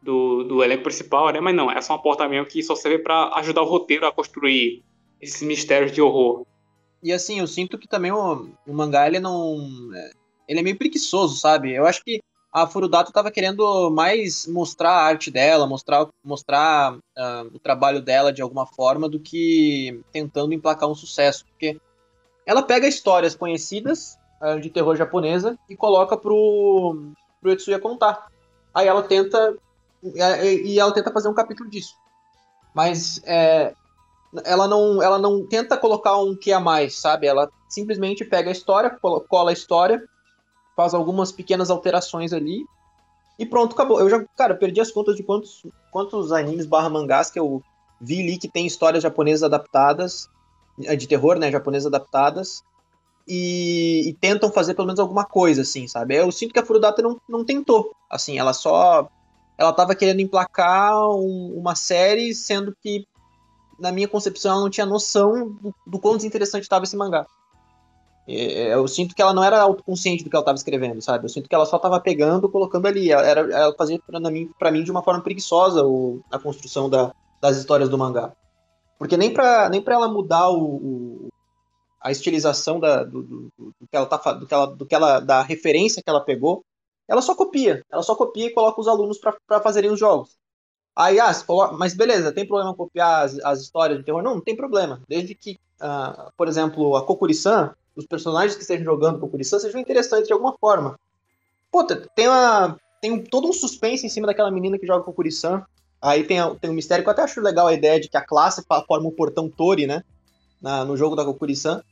do, do elenco principal, né? Mas não, é só uma porta mesmo que só serve pra ajudar o roteiro a construir esses mistérios de horror. E assim, eu sinto que também o, o mangá, ele não. Ele é meio preguiçoso, sabe? Eu acho que a Furudata tava querendo mais mostrar a arte dela, mostrar, mostrar ah, o trabalho dela de alguma forma, do que tentando emplacar um sucesso. Porque ela pega histórias conhecidas ah, de terror japonesa e coloca pro, pro Etsuya contar. Aí ela tenta. E ela tenta fazer um capítulo disso. Mas é, ela não, ela não tenta colocar um que a mais, sabe? Ela simplesmente pega a história, cola a história, faz algumas pequenas alterações ali e pronto, acabou. Eu já, cara, perdi as contas de quantos, quantos animes barra mangás que eu vi ali que tem histórias japonesas adaptadas, eh, de terror, né, japonesas adaptadas, e, e tentam fazer pelo menos alguma coisa, assim, sabe? Eu sinto que a Furudata não, não tentou, assim, ela só... Ela tava querendo emplacar um- uma série, sendo que na minha concepção, ela não tinha noção do, do quão desinteressante estava esse mangá. É, Eu sinto que ela não era autoconsciente do que ela estava escrevendo, sabe? Eu sinto que ela só estava pegando, colocando ali. Era, ela fazia para mim, mim de uma forma preguiçosa o, a construção da- das histórias do mangá. Porque nem para nem ela mudar o, o- a estilização da, do, do- do que ela tá, do que ela, do que ela, da referência que ela pegou, ela só copia. Ela só copia e coloca os alunos para fazerem os jogos. Aí, ah, coloca- mas beleza, tem problema copiar as, as histórias de terror? Não, não tem problema. Desde que, ah, por exemplo, a Kokuri-san, os personagens que estejam jogando Kokuri-san sejam interessantes de alguma forma. Puta, tem, uma, tem um- todo um suspense em cima daquela menina que joga Kokuri-san. Aí tem, tem um mistério que eu até acho legal a ideia de que a classe forma um portão Tori, né? na- no jogo da Kokuri-san.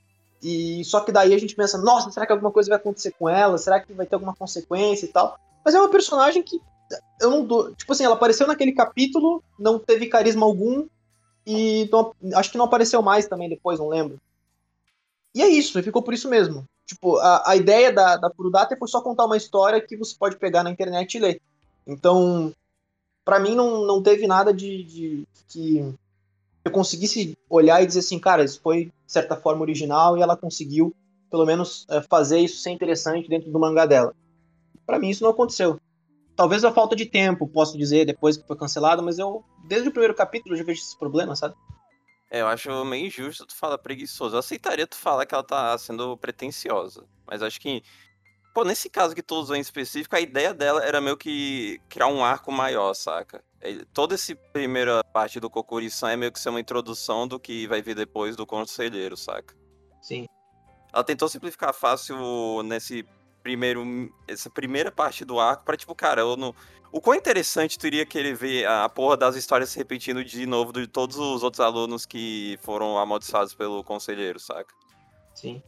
E só que daí a gente pensa, nossa, será que alguma coisa vai acontecer com ela? Será que vai ter alguma consequência e tal? Mas é uma personagem que eu não dou. Tipo assim, ela apareceu naquele capítulo, não teve carisma algum, e não- acho que não apareceu mais também depois, não lembro. E é isso, e ficou por isso mesmo. Tipo, a, a ideia da, da Furudata foi só contar uma história que você pode pegar na internet e ler. Então, pra mim não, não teve nada de, de que eu conseguisse olhar e dizer assim, cara, isso foi de certa forma original e ela conseguiu, pelo menos, eh, fazer isso ser interessante dentro do mangá dela. Pra mim isso não aconteceu. Talvez a falta de tempo, posso dizer, depois que foi cancelado, mas eu, desde o primeiro capítulo, já vejo esse problema, sabe? É, eu acho meio injusto tu falar preguiçoso. Eu aceitaria tu falar que ela tá sendo pretensiosa. Mas acho que. Pô, nesse caso que tu usou em específico, a ideia dela era meio que criar um arco maior, saca? ele- toda essa primeira parte do Kokuri-san é meio que ser uma introdução do que vai vir depois do Conselheiro, saca? Sim. Ela tentou simplificar fácil nesse primeiro. Essa primeira parte do arco pra, tipo, cara, eu não. O quão interessante tu iria querer ver a porra das histórias se repetindo de novo de todos os outros alunos que foram amaldiçoados pelo conselheiro, saca? Sim.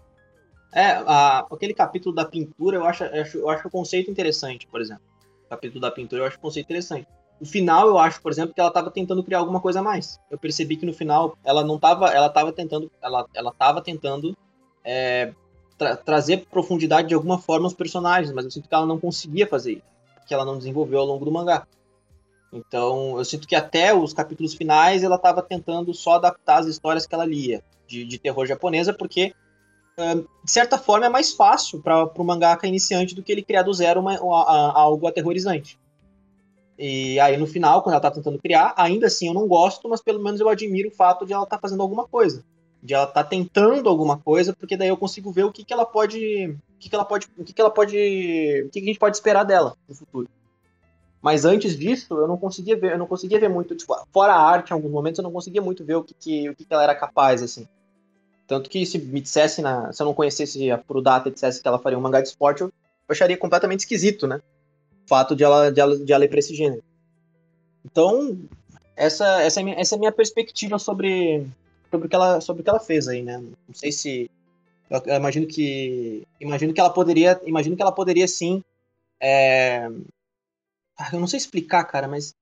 É, a- aquele capítulo da pintura, eu acho, eu acho, eu acho o conceito interessante, por exemplo. O capítulo da pintura, eu acho o conceito interessante. No final, eu acho, por exemplo, que ela estava tentando criar alguma coisa a mais. Eu percebi que no final, ela não estava, ela tava tentando, ela, ela tava tentando é, tra- trazer profundidade de alguma forma aos personagens, mas eu sinto que ela não conseguia fazer isso, que ela não desenvolveu ao longo do mangá. Então, eu sinto que até os capítulos finais ela estava tentando só adaptar as histórias que ela lia de, de terror japonesa, porque de certa forma, é mais fácil para o mangaka iniciante do que ele criar do zero uma- uma- a- algo aterrorizante. E aí, no final, quando ela tá tentando criar, ainda assim eu não gosto, mas pelo menos eu admiro o fato de ela estar fazendo alguma coisa. De ela estar tentando alguma coisa, porque daí eu consigo ver o que, que ela pode. Que, que ela pode. O que, que ela pode. O que, que a gente pode esperar dela no futuro. Mas antes disso, eu não conseguia ver, eu não conseguia ver muito, tipo, fora a arte, em alguns momentos, eu não conseguia muito ver o que, que, o que, que ela era capaz, assim. Tanto que se me dissesse, na, se eu não conhecesse a Purudata e dissesse que ela faria um mangá de esporte, eu acharia completamente esquisito, né? O fato de ela, de ela, de ela ir pra esse gênero. Então, essa, essa, é, minha, essa é a minha perspectiva sobre, sobre, o que ela, sobre o que ela fez aí, né? Não sei se. Eu, imagino que. Imagino que ela poderia. Imagino que ela poderia sim. é, ah, eu não sei explicar, cara, mas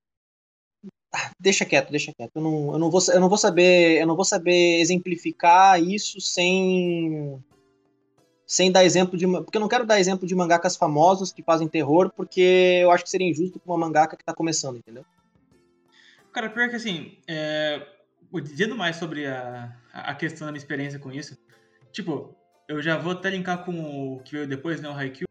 ah, deixa quieto, deixa quieto. Eu não, eu não, vou, eu não vou saber, eu não vou saber exemplificar isso sem sem dar exemplo de, porque eu não quero dar exemplo de mangakas famosos que fazem terror, porque eu acho que seria injusto com uma mangaka que tá começando, entendeu? Cara, pior que assim, é, dizendo mais sobre a, a questão da minha experiência com isso, tipo, eu já vou até linkar com o que veio depois, né, o Haikyuu.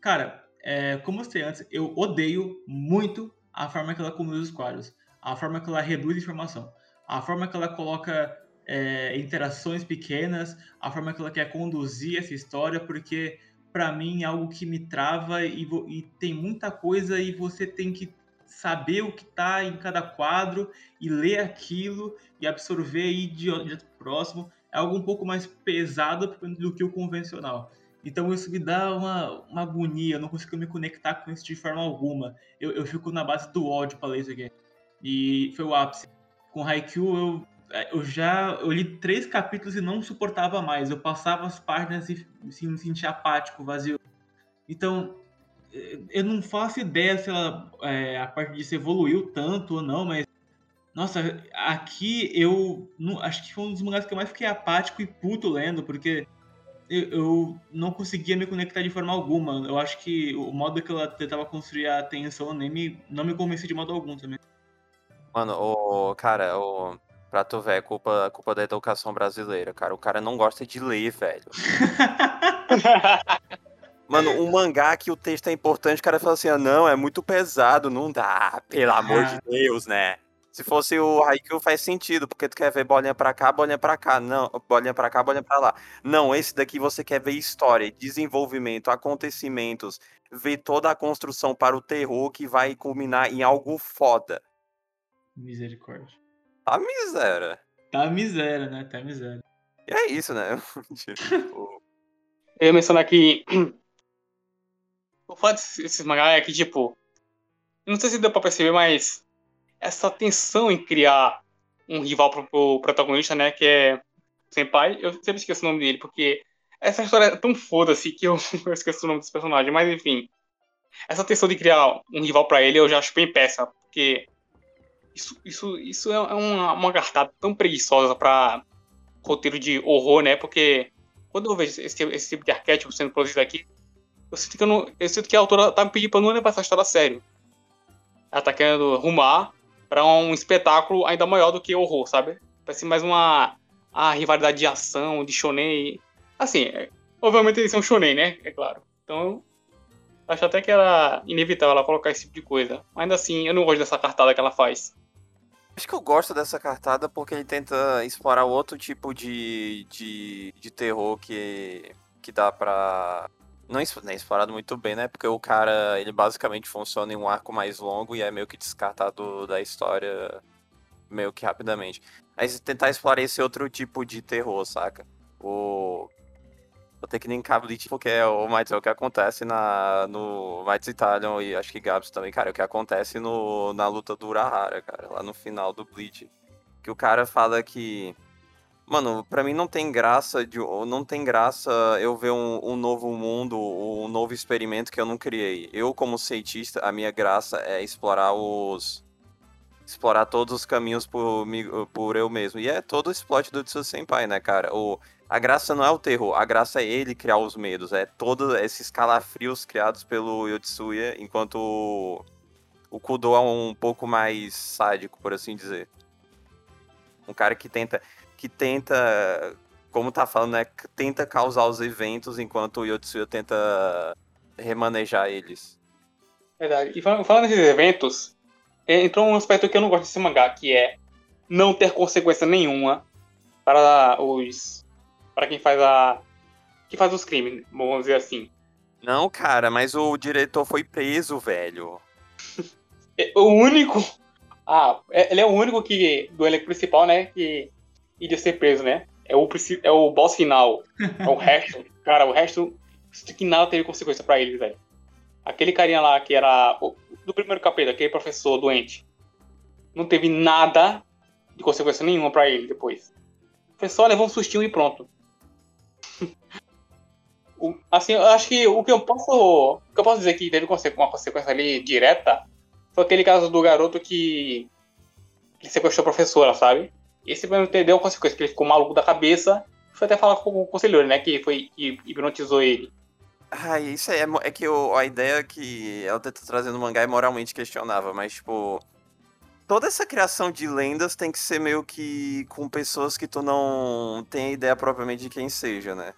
Cara, é, como eu sei antes, eu odeio muito a forma que ela conduz os quadros, a forma que ela reduz informação, a forma que ela coloca é, interações pequenas, a forma que ela quer conduzir essa história, porque para mim é algo que me trava e, e, tem muita coisa e você tem que saber o que está em cada quadro e ler aquilo e absorver e ir de, de próximo. É algo um pouco mais pesado do que o convencional. Então isso me dá uma, uma agonia, eu não consigo me conectar com isso de forma alguma. Eu, eu fico na base do ódio para isso aqui. E foi o ápice. Com Haikyuu eu, eu já eu li três capítulos e não suportava mais. Eu passava as páginas e assim, me sentia apático, vazio. Então, eu não faço ideia se ela, é, a parte disso evoluiu tanto ou não, mas nossa, aqui eu não, acho que foi um dos mangás que eu mais fiquei apático e puto lendo, porque eu, eu, não conseguia me conectar de forma alguma. Eu acho que o modo que ela tentava construir a atenção nem me, não me convencia de modo algum também. Mano, o cara, o pra tu ver, é culpa, culpa da educação brasileira, cara. O cara não gosta de ler, velho. [LAUGHS] Mano, um mangá que o texto é importante, o cara fala assim: ah, não, é muito pesado, não dá, pelo amor de Deus, né? Se fosse o Haikyuu faz sentido, porque tu quer ver bolinha pra cá, bolinha pra cá, não, bolinha pra cá, bolinha pra lá. Não, esse daqui você quer ver história, desenvolvimento, acontecimentos, ver toda a construção para o terror que vai culminar em algo foda. Misericórdia. Tá miséria. Tá miséria, né? Tá miséria. E é isso, né? [LAUGHS] tipo... Eu ia mencionar que [CLEARS THROAT] o fato desses mangá é que, tipo, não sei se deu pra perceber, mas essa tensão em criar um rival pro, pro protagonista, né, que é Senpai, eu sempre esqueço o nome dele, porque essa história é tão foda-se que eu, [LAUGHS] eu esqueço o nome desse personagem, mas enfim. Essa tensão de criar um rival para ele eu já acho bem péssima, porque isso, isso, isso é uma, uma cartada tão preguiçosa para roteiro de horror, né? Porque quando eu vejo esse, esse tipo de arquétipo sendo produzido aqui, eu sinto que, eu não, eu sinto que a autora tá me pedindo pra não levar essa história a sério. Ela tá querendo rumar para um espetáculo ainda maior do que horror, sabe? Parece mais uma a rivalidade de ação, de shonen. Assim, é, obviamente eles são shonen, né? É claro. Então, acho até que era inevitável ela colocar esse tipo de coisa. Ainda assim, eu não gosto dessa cartada que ela faz. Acho que eu gosto dessa cartada porque ele tenta explorar outro tipo de, de, de terror que, que dá pra, não é nem explorado muito bem, né? Porque o cara, ele basicamente funciona em um arco mais longo e é meio que descartado da história meio que rapidamente. Mas tentar explorar esse outro tipo de terror, saca? O Vou ter que linkar Bleach porque é o, mais, é o que acontece na, no Mights Italian e acho que Gabs também, cara. É o que acontece no, na luta do Urahara, cara, lá no final do Bleach. Que o cara fala que. Mano, pra mim não tem graça de, não tem graça eu ver um, um novo mundo, um novo experimento que eu não criei. Eu, como cientista, a minha graça é explorar os. Explorar todos os caminhos por, por eu mesmo. E é todo o explode do Tsu Senpai, né, cara? O, a graça não é o terror, a graça é ele criar os medos, é todos esses calafrios criados pelo Yotsuya, enquanto o, o Kudo é um pouco mais sádico, por assim dizer. Um cara que tenta, que tenta, como tá falando, né, tenta causar os eventos, enquanto o Yotsuya tenta remanejar eles. Verdade. E falando, falando desses eventos, entrou um aspecto que eu não gosto desse mangá, que é não ter consequência nenhuma para os para quem faz a. que faz os crimes, vamos dizer assim. Não, cara, mas o diretor foi preso, velho. [LAUGHS] É, o único. Ah, é, ele é o único que. do elenco principal, né? Que iria ser preso, né? É o, é o boss final. É o [LAUGHS] resto. Cara, o resto. Que nada teve consequência para ele, velho. Aquele carinha lá que era. Do primeiro capítulo, aquele professor doente. Não teve nada de consequência nenhuma para ele depois. Foi só levar um sustinho e pronto [LAUGHS] assim, eu acho que o que eu posso. O que eu posso dizer que teve uma consequência ali direta foi aquele caso do garoto que. que sequestrou a professora, sabe? Esse vai entender uma consequência, que ele ficou maluco da cabeça. Foi até falar com o conselheiro, né? Que foi que hipnotizou ele. Ah, isso é, é que o, a ideia que ela tenta trazer no mangá é moralmente questionável, mas tipo. Toda essa criação de lendas tem que ser meio que com pessoas que tu não tem ideia propriamente de quem seja, né?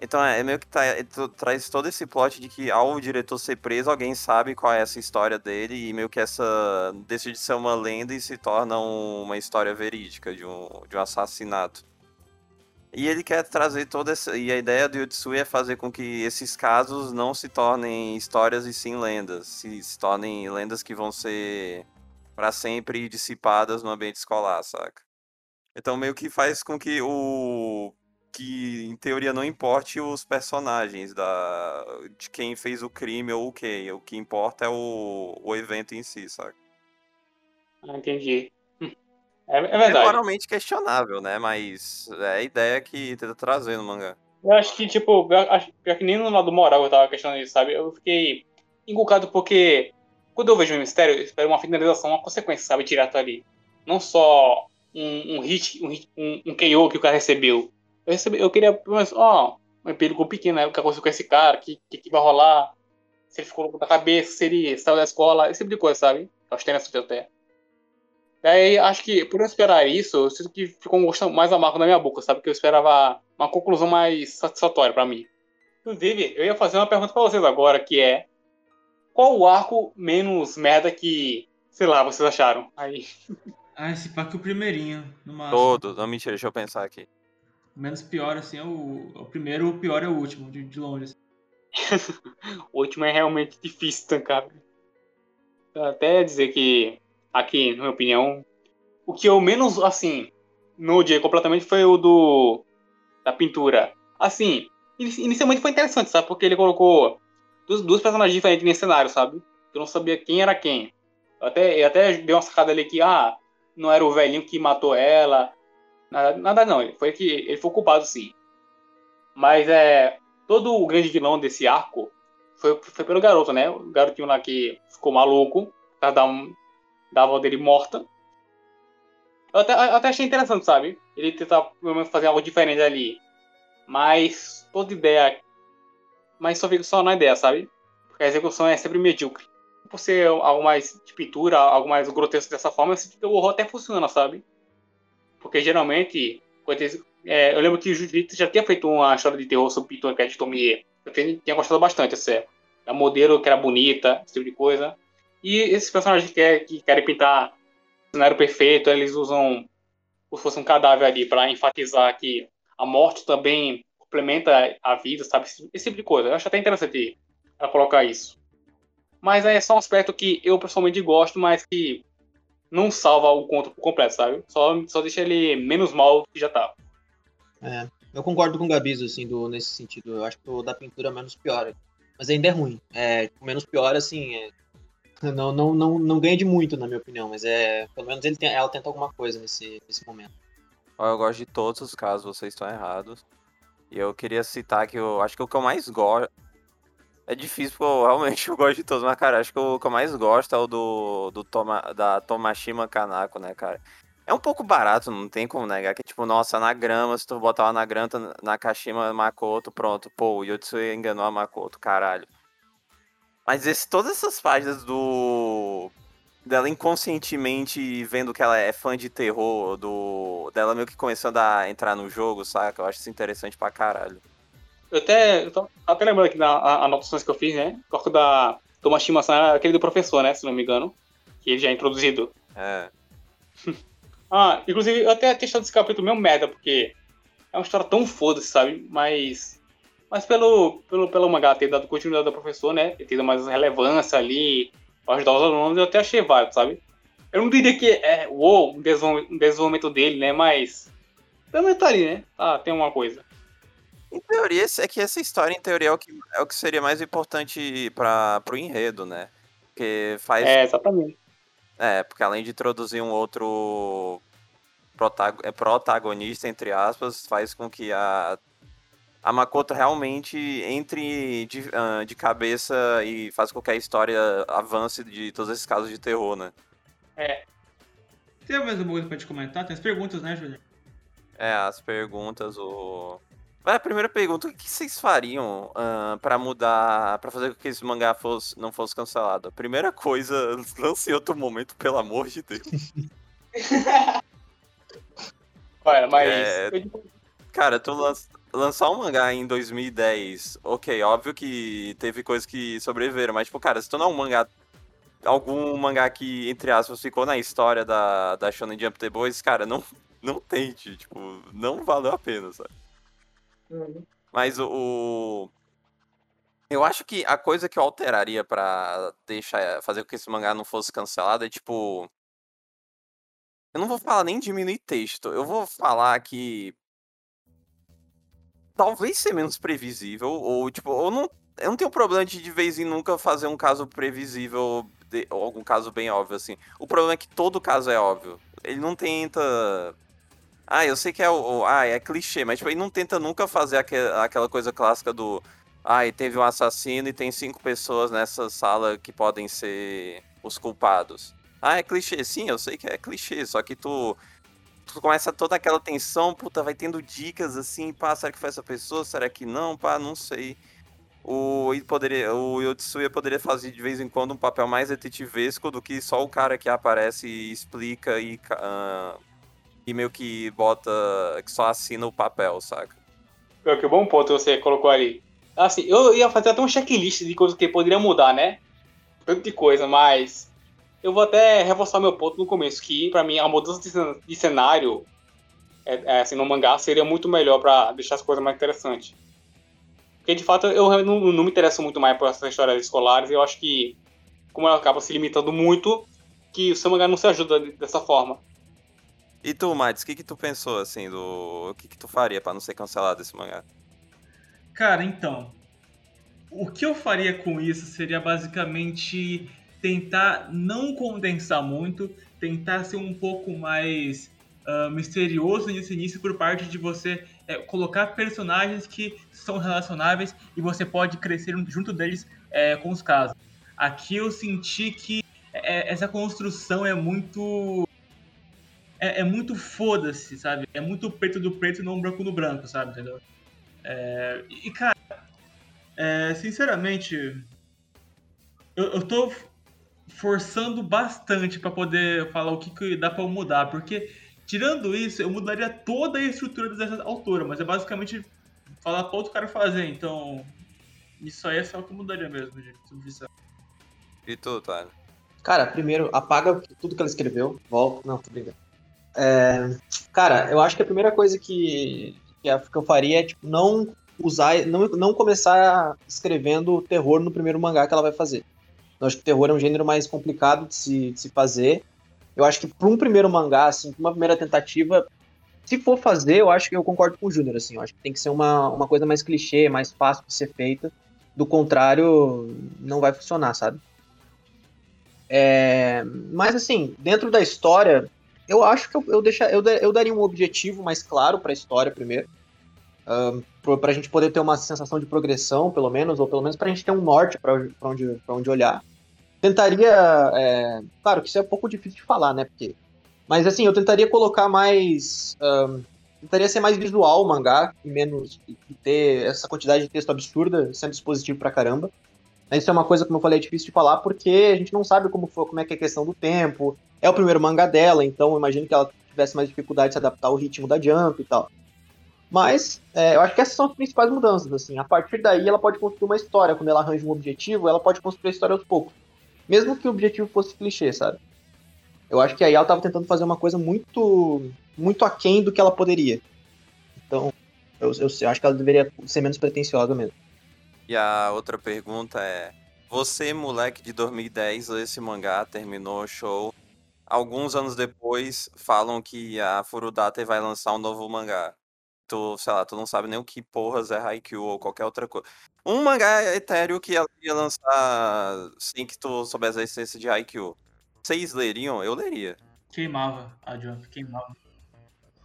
Então é, é meio que tá, é, traz todo esse plot de que ao diretor ser preso, alguém sabe qual é essa história dele e meio que essa decide ser uma lenda e se torna um, uma história verídica de um, de um assassinato. E ele quer trazer toda essa. E a ideia do Yutsui é fazer com que esses casos não se tornem histórias e sim lendas. Se, se tornem lendas que vão ser para sempre dissipadas no ambiente escolar, saca? Então meio que faz com que o que em teoria não importe os personagens da de quem fez o crime ou o que. O que importa é o, o evento em si, sabe? Ah, entendi. É, é verdade. É moralmente questionável, né? Mas é a ideia que tenta trazer no mangá. Eu acho que, tipo, acho que nem no lado moral eu tava questionando isso, sabe? Eu fiquei inculcado porque quando eu vejo um mistério, eu espero uma finalização, uma consequência, sabe? Direto ali. Não só um, um hit, um, hit, um, um KO que o cara recebeu. Eu, recebi, eu queria, mas, ó, um empírico pequeno, né? O que aconteceu com esse cara, o que, que, que, vai rolar, se ele ficou louco da cabeça, se ele saiu da escola, esse tipo de coisa, sabe? Eu acho interessante até. Daí, acho que por eu esperar isso, eu sinto que ficou um gosto mais amargo na minha boca, sabe? Que eu esperava uma conclusão mais satisfatória para mim. Inclusive, eu ia fazer uma pergunta para vocês agora, que é qual o arco menos merda que, sei lá, vocês acharam? Aí. Ah, esse pack é o primeirinho, no máximo. Todo, não mentira, deixa eu pensar aqui. Menos pior, assim, é o, o primeiro, o pior é o último, de, de longe. Assim. [LAUGHS] o último é realmente difícil tancar. Até dizer que, aqui, na minha opinião, o que eu menos, assim, no odiei completamente foi o do. da pintura. Assim, inicialmente foi interessante, sabe? Porque ele colocou duas, duas personagens diferentes nesse cenário, sabe? Eu não sabia quem era quem. Eu até, eu até dei uma sacada ali que, ah, não era o velhinho que matou ela, Nada, nada não, ele foi que ele foi culpado sim. Mas é todo o grande vilão desse arco foi, foi pelo garoto, né? O garotinho lá que ficou maluco, da, da avó dele morta. Eu até, eu até achei interessante, sabe? Ele tentar pelo menos fazer algo diferente ali. Mas toda ideia. Mas só fica só na ideia, sabe? Porque a execução é sempre medíocre. Por ser algo mais de pintura, algo mais grotesco dessa forma, o horror até funciona, sabe? Porque geralmente, é, eu lembro que o Jujutsu já tinha feito uma história de terror sobre Piton que é de. Eu tinha gostado bastante, essa A modelo que era bonita, esse tipo de coisa. E esses personagens que, é, que querem pintar o cenário perfeito, eles usam como se fosse um cadáver ali para enfatizar que a morte também complementa a vida, sabe? Esse tipo de coisa. Eu acho até interessante ela colocar isso. Mas é só um aspecto que eu pessoalmente gosto, mas que não salva o conto por completo, sabe? Só, só deixa ele menos mal do que já tá. É, eu concordo com o Gabizo, assim, do, nesse sentido. Eu acho que o da pintura é menos pior. Mas ainda é ruim. É, menos pior, assim, é, não, não, não, não ganha de muito, na minha opinião. Mas é, pelo menos ele tem, ela tenta alguma coisa nesse, nesse momento. Eu gosto de todos os casos, vocês estão errados. E eu queria citar que eu acho que o que eu mais gosto. É difícil, porque eu realmente [LAUGHS] eu gosto de todos, mas, cara, acho que o que eu mais gosto é o do, do Toma, da Tomashima Kanako, né, cara? É um pouco barato, não tem como negar. Que tipo, nossa, na grama, se tu botar lá na grama, na Kashima Makoto, pronto. Pô, o Yotsui enganou a Makoto, caralho. Mas esse, todas essas páginas do. dela inconscientemente vendo que ela é fã de terror, do. dela meio que começando a entrar no jogo, saca? Eu acho isso interessante pra caralho. Eu até. Eu tô até lembrando aqui das anotações que eu fiz, né? O corpo da Tomashima-san é aquele do professor, né? Se não me engano. Que ele já é introduzido. É. [LAUGHS] ah, inclusive, eu até achado esse capítulo meio merda, porque é uma história tão foda-se, sabe? Mas. Mas pelo, pelo, pelo mangá ter dado continuidade ao professor, né? Ter tido mais relevância ali pra ajudar os alunos, eu até achei válido, sabe? Eu não diria que é, uou, um desenvolvimento dele, né? Mas. Pelo menos tá ali, né? Ah, tem uma coisa. Em teoria, é que essa história, em teoria, é o que, é o que seria mais importante para o enredo, né? Porque faz. É, exatamente. É, porque além de introduzir um outro é, protagonista, entre aspas, faz com que a, a Makoto realmente entre de, de cabeça e faz com que a história avance de todos esses casos de terror, né? É. Tem mais alguma coisa pra gente comentar? Tem as perguntas, né, Júlio? É, as perguntas, o. A primeira pergunta, o que vocês fariam uh, para mudar, para fazer com que esse mangá fosse, não fosse cancelado? A primeira coisa, [LAUGHS] lance em outro momento, pelo amor de Deus. [LAUGHS] Olha, mas... É... Cara, tu lança, lançar um mangá em 2010, ok, óbvio que teve coisas que sobreviveram, mas, tipo, cara, se tu não é um mangá algum mangá que, entre aspas, ficou na história da, da Shonen Jump The Boys, cara, não, não tente, tipo, não valeu a pena, sabe? Uhum. Mas o, Eu acho que a coisa que eu alteraria para deixar. fazer com que esse mangá não fosse cancelado é tipo. Eu não vou falar nem diminuir texto. Eu vou falar que. Talvez ser menos previsível. Ou, tipo, eu não, eu não tenho problema de de vez em nunca fazer um caso previsível. De, ou algum caso bem óbvio, assim. O problema é que todo caso é óbvio. Ele não tenta ah, eu sei que é o. Ah, é clichê, mas tipo, ele não tenta nunca fazer aquel, aquela coisa clássica do. Ah, e teve um assassino e tem cinco pessoas nessa sala que podem ser os culpados. Ah, é clichê. Sim, eu sei que é clichê, só que tu. Tu começa toda aquela tensão, puta, vai tendo dicas assim, pá, será que foi essa pessoa? Será que não? Pá, não sei. O, poderia, o Yotsuya poderia fazer de vez em quando um papel mais detetivesco do que só o cara que aparece e explica e uh, e meio que bota. que só assina o papel, saca? Que bom ponto você colocou ali. Assim, eu ia fazer até um checklist de coisas que poderia mudar, né? Tanto de coisa, mas. Eu vou até reforçar meu ponto no começo, que para mim a mudança de cenário é, é, assim, no mangá seria muito melhor para deixar as coisas mais interessantes. Porque de fato eu não, não me interesso muito mais por essas histórias escolares, eu acho que, como ela acaba se limitando muito, que o seu mangá não se ajuda dessa forma. E tu, Mads, o que que tu pensou, assim, do... O que que tu faria para não ser cancelado esse mangá? Cara, então... O que eu faria com isso seria basicamente tentar não condensar muito, tentar ser um pouco mais uh, misterioso nesse início por parte de você é, colocar personagens que são relacionáveis e você pode crescer junto deles é, com os casos. Aqui eu senti que é, essa construção é muito é, é muito foda-se, sabe? É muito preto do preto e não branco no branco, sabe? Entendeu? É, e, cara, é, sinceramente, eu, eu tô forçando bastante para poder falar o que, que dá para mudar, porque tirando isso, eu mudaria toda a estrutura dessa autora, mas é basicamente falar para outro cara fazer, então isso aí é só o que eu mudaria mesmo, gente. E tu, Tyler? Cara, primeiro, apaga tudo que ela escreveu, volta. Não, tô brincando. É, cara, eu acho que a primeira coisa que, que, eu faria é tipo, não usar, não, não começar escrevendo terror no primeiro mangá que ela vai fazer. Eu acho que terror é um gênero mais complicado de se, de se fazer. Eu acho que para um primeiro mangá, assim, uma primeira tentativa, se for fazer, eu acho que eu concordo com o Júnior, assim, eu acho que tem que ser uma, uma coisa mais clichê, mais fácil de ser feita. Do contrário, não vai funcionar, sabe? É, mas assim, dentro da história, eu acho que eu, eu, eu, eu daria um objetivo mais claro para a história primeiro. Um, para a gente poder ter uma sensação de progressão, pelo menos, ou pelo menos para a gente ter um norte para onde, onde olhar. Tentaria. É, claro que isso é um pouco difícil de falar, né? Porque, mas assim, eu tentaria colocar mais. Um, tentaria ser mais visual o mangá e menos. e ter essa quantidade de texto absurda, sendo dispositivo pra caramba. Isso é uma coisa, como eu falei, é difícil de falar porque a gente não sabe como, foi, como é que é a questão do tempo. É o primeiro mangá dela, então imagino que ela tivesse mais dificuldade de se adaptar ao ritmo da Jump e tal. Mas é, eu acho que essas são as principais mudanças. Assim. A partir daí, ela pode construir uma história. Quando ela arranja um objetivo, ela pode construir a história aos poucos. Mesmo que o objetivo fosse clichê, sabe? Eu acho que aí ela estava tentando fazer uma coisa muito muito aquém do que ela poderia. Então, eu, eu, eu acho que ela deveria ser menos pretensiosa mesmo. E a outra pergunta é: Você, moleque de 2010, lê esse mangá, terminou o show. Alguns anos depois, falam que a Furudate vai lançar um novo mangá. Tu, sei lá, tu não sabe nem o que porras é Haikyuu ou qualquer outra coisa. Um mangá etéreo que ela ia lançar sem que tu soubesse a essência de Haikyuu. Vocês leriam? Eu leria. Queimava a Jump, queimava.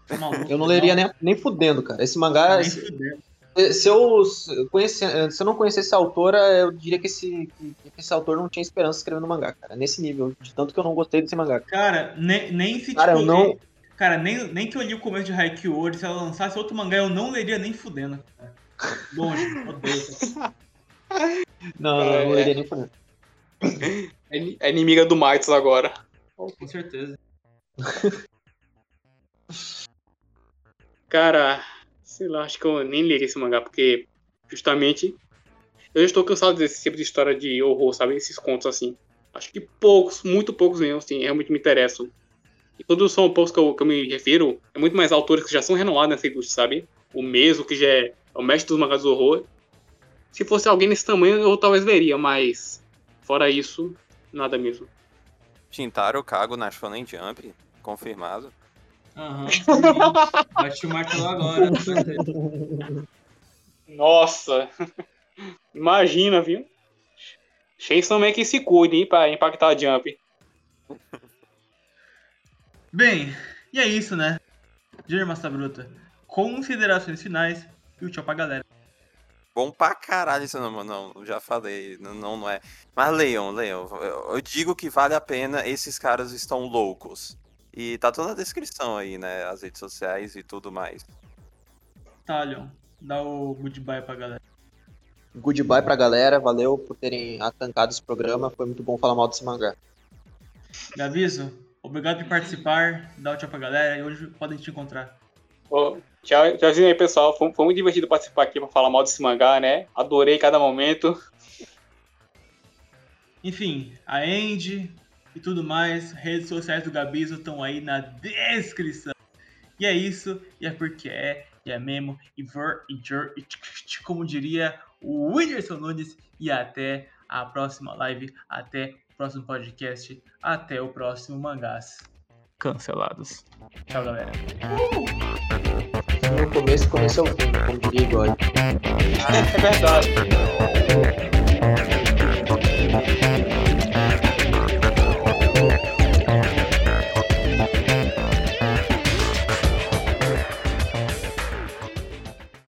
Tá maluco, eu não leria nem, nem fudendo, cara. Esse mangá. Nem fudendo. Se eu, conhece, se eu não conhecesse essa autora, eu diria que esse, que esse autor não tinha esperança de escrever no mangá, cara. Nesse nível, de tanto que eu não gostei desse mangá. Cara, nem, nem se cara, tipo, eu não... Cara, nem, nem que eu li o começo de Haikyuu hoje, se ela lançasse outro mangá, eu não leria nem fudendo. Longe, odeio. não, não, não leria nem fudendo. [LAUGHS] É, é inimiga do Mites agora. Com certeza. Cara, Sei lá, acho que eu nem leria esse mangá, porque justamente eu já estou cansado desse tipo de história de horror, sabe? Esses contos assim. Acho que poucos, muito poucos mesmo, assim, realmente me interessam. E quando são poucos que eu, que eu me refiro, é muito mais autores que já são renomados nessa indústria, sabe? O mesmo que já é o mestre dos mangás do horror. Se fosse alguém nesse tamanho, eu talvez leria, mas fora isso, nada mesmo. Shintaro Kago na Shonen Jump, confirmado. Aham. Bati o martelo agora. Nossa. Imagina, viu? Chainsaw Man que se cuide, hein, pra impactar a Jump. Bem, e é isso, né? Júnior Massa Bruta. Considerações finais e o tchau pra galera. Bom pra caralho isso não, não, já falei, não, não é. Mas leiam, leiam. Eu digo que vale a pena, esses caras estão loucos. E tá tudo na descrição aí, né? As redes sociais e tudo mais. Tá, Leon. Dá o goodbye pra galera. Goodbye pra galera. Valeu por terem atancado esse programa. Foi muito bom falar mal desse mangá. Gaviso, obrigado por participar. Dá o tchau pra galera e hoje podem te encontrar. Oh, tchau, tchauzinho aí, pessoal. Foi, foi muito divertido participar aqui pra falar mal desse mangá, né? Adorei cada momento. Enfim, a Andy, e tudo mais. Redes sociais do Gabizo estão aí na descrição. E é isso, e é porque é, e é mesmo, e ver, e jur, e como diria o Whindersson Nunes. E até a próxima live, até o próximo podcast, até o próximo Mangás. Cancelados. Tchau, galera. No começo, começo ao fim, como diria igual. é verdade.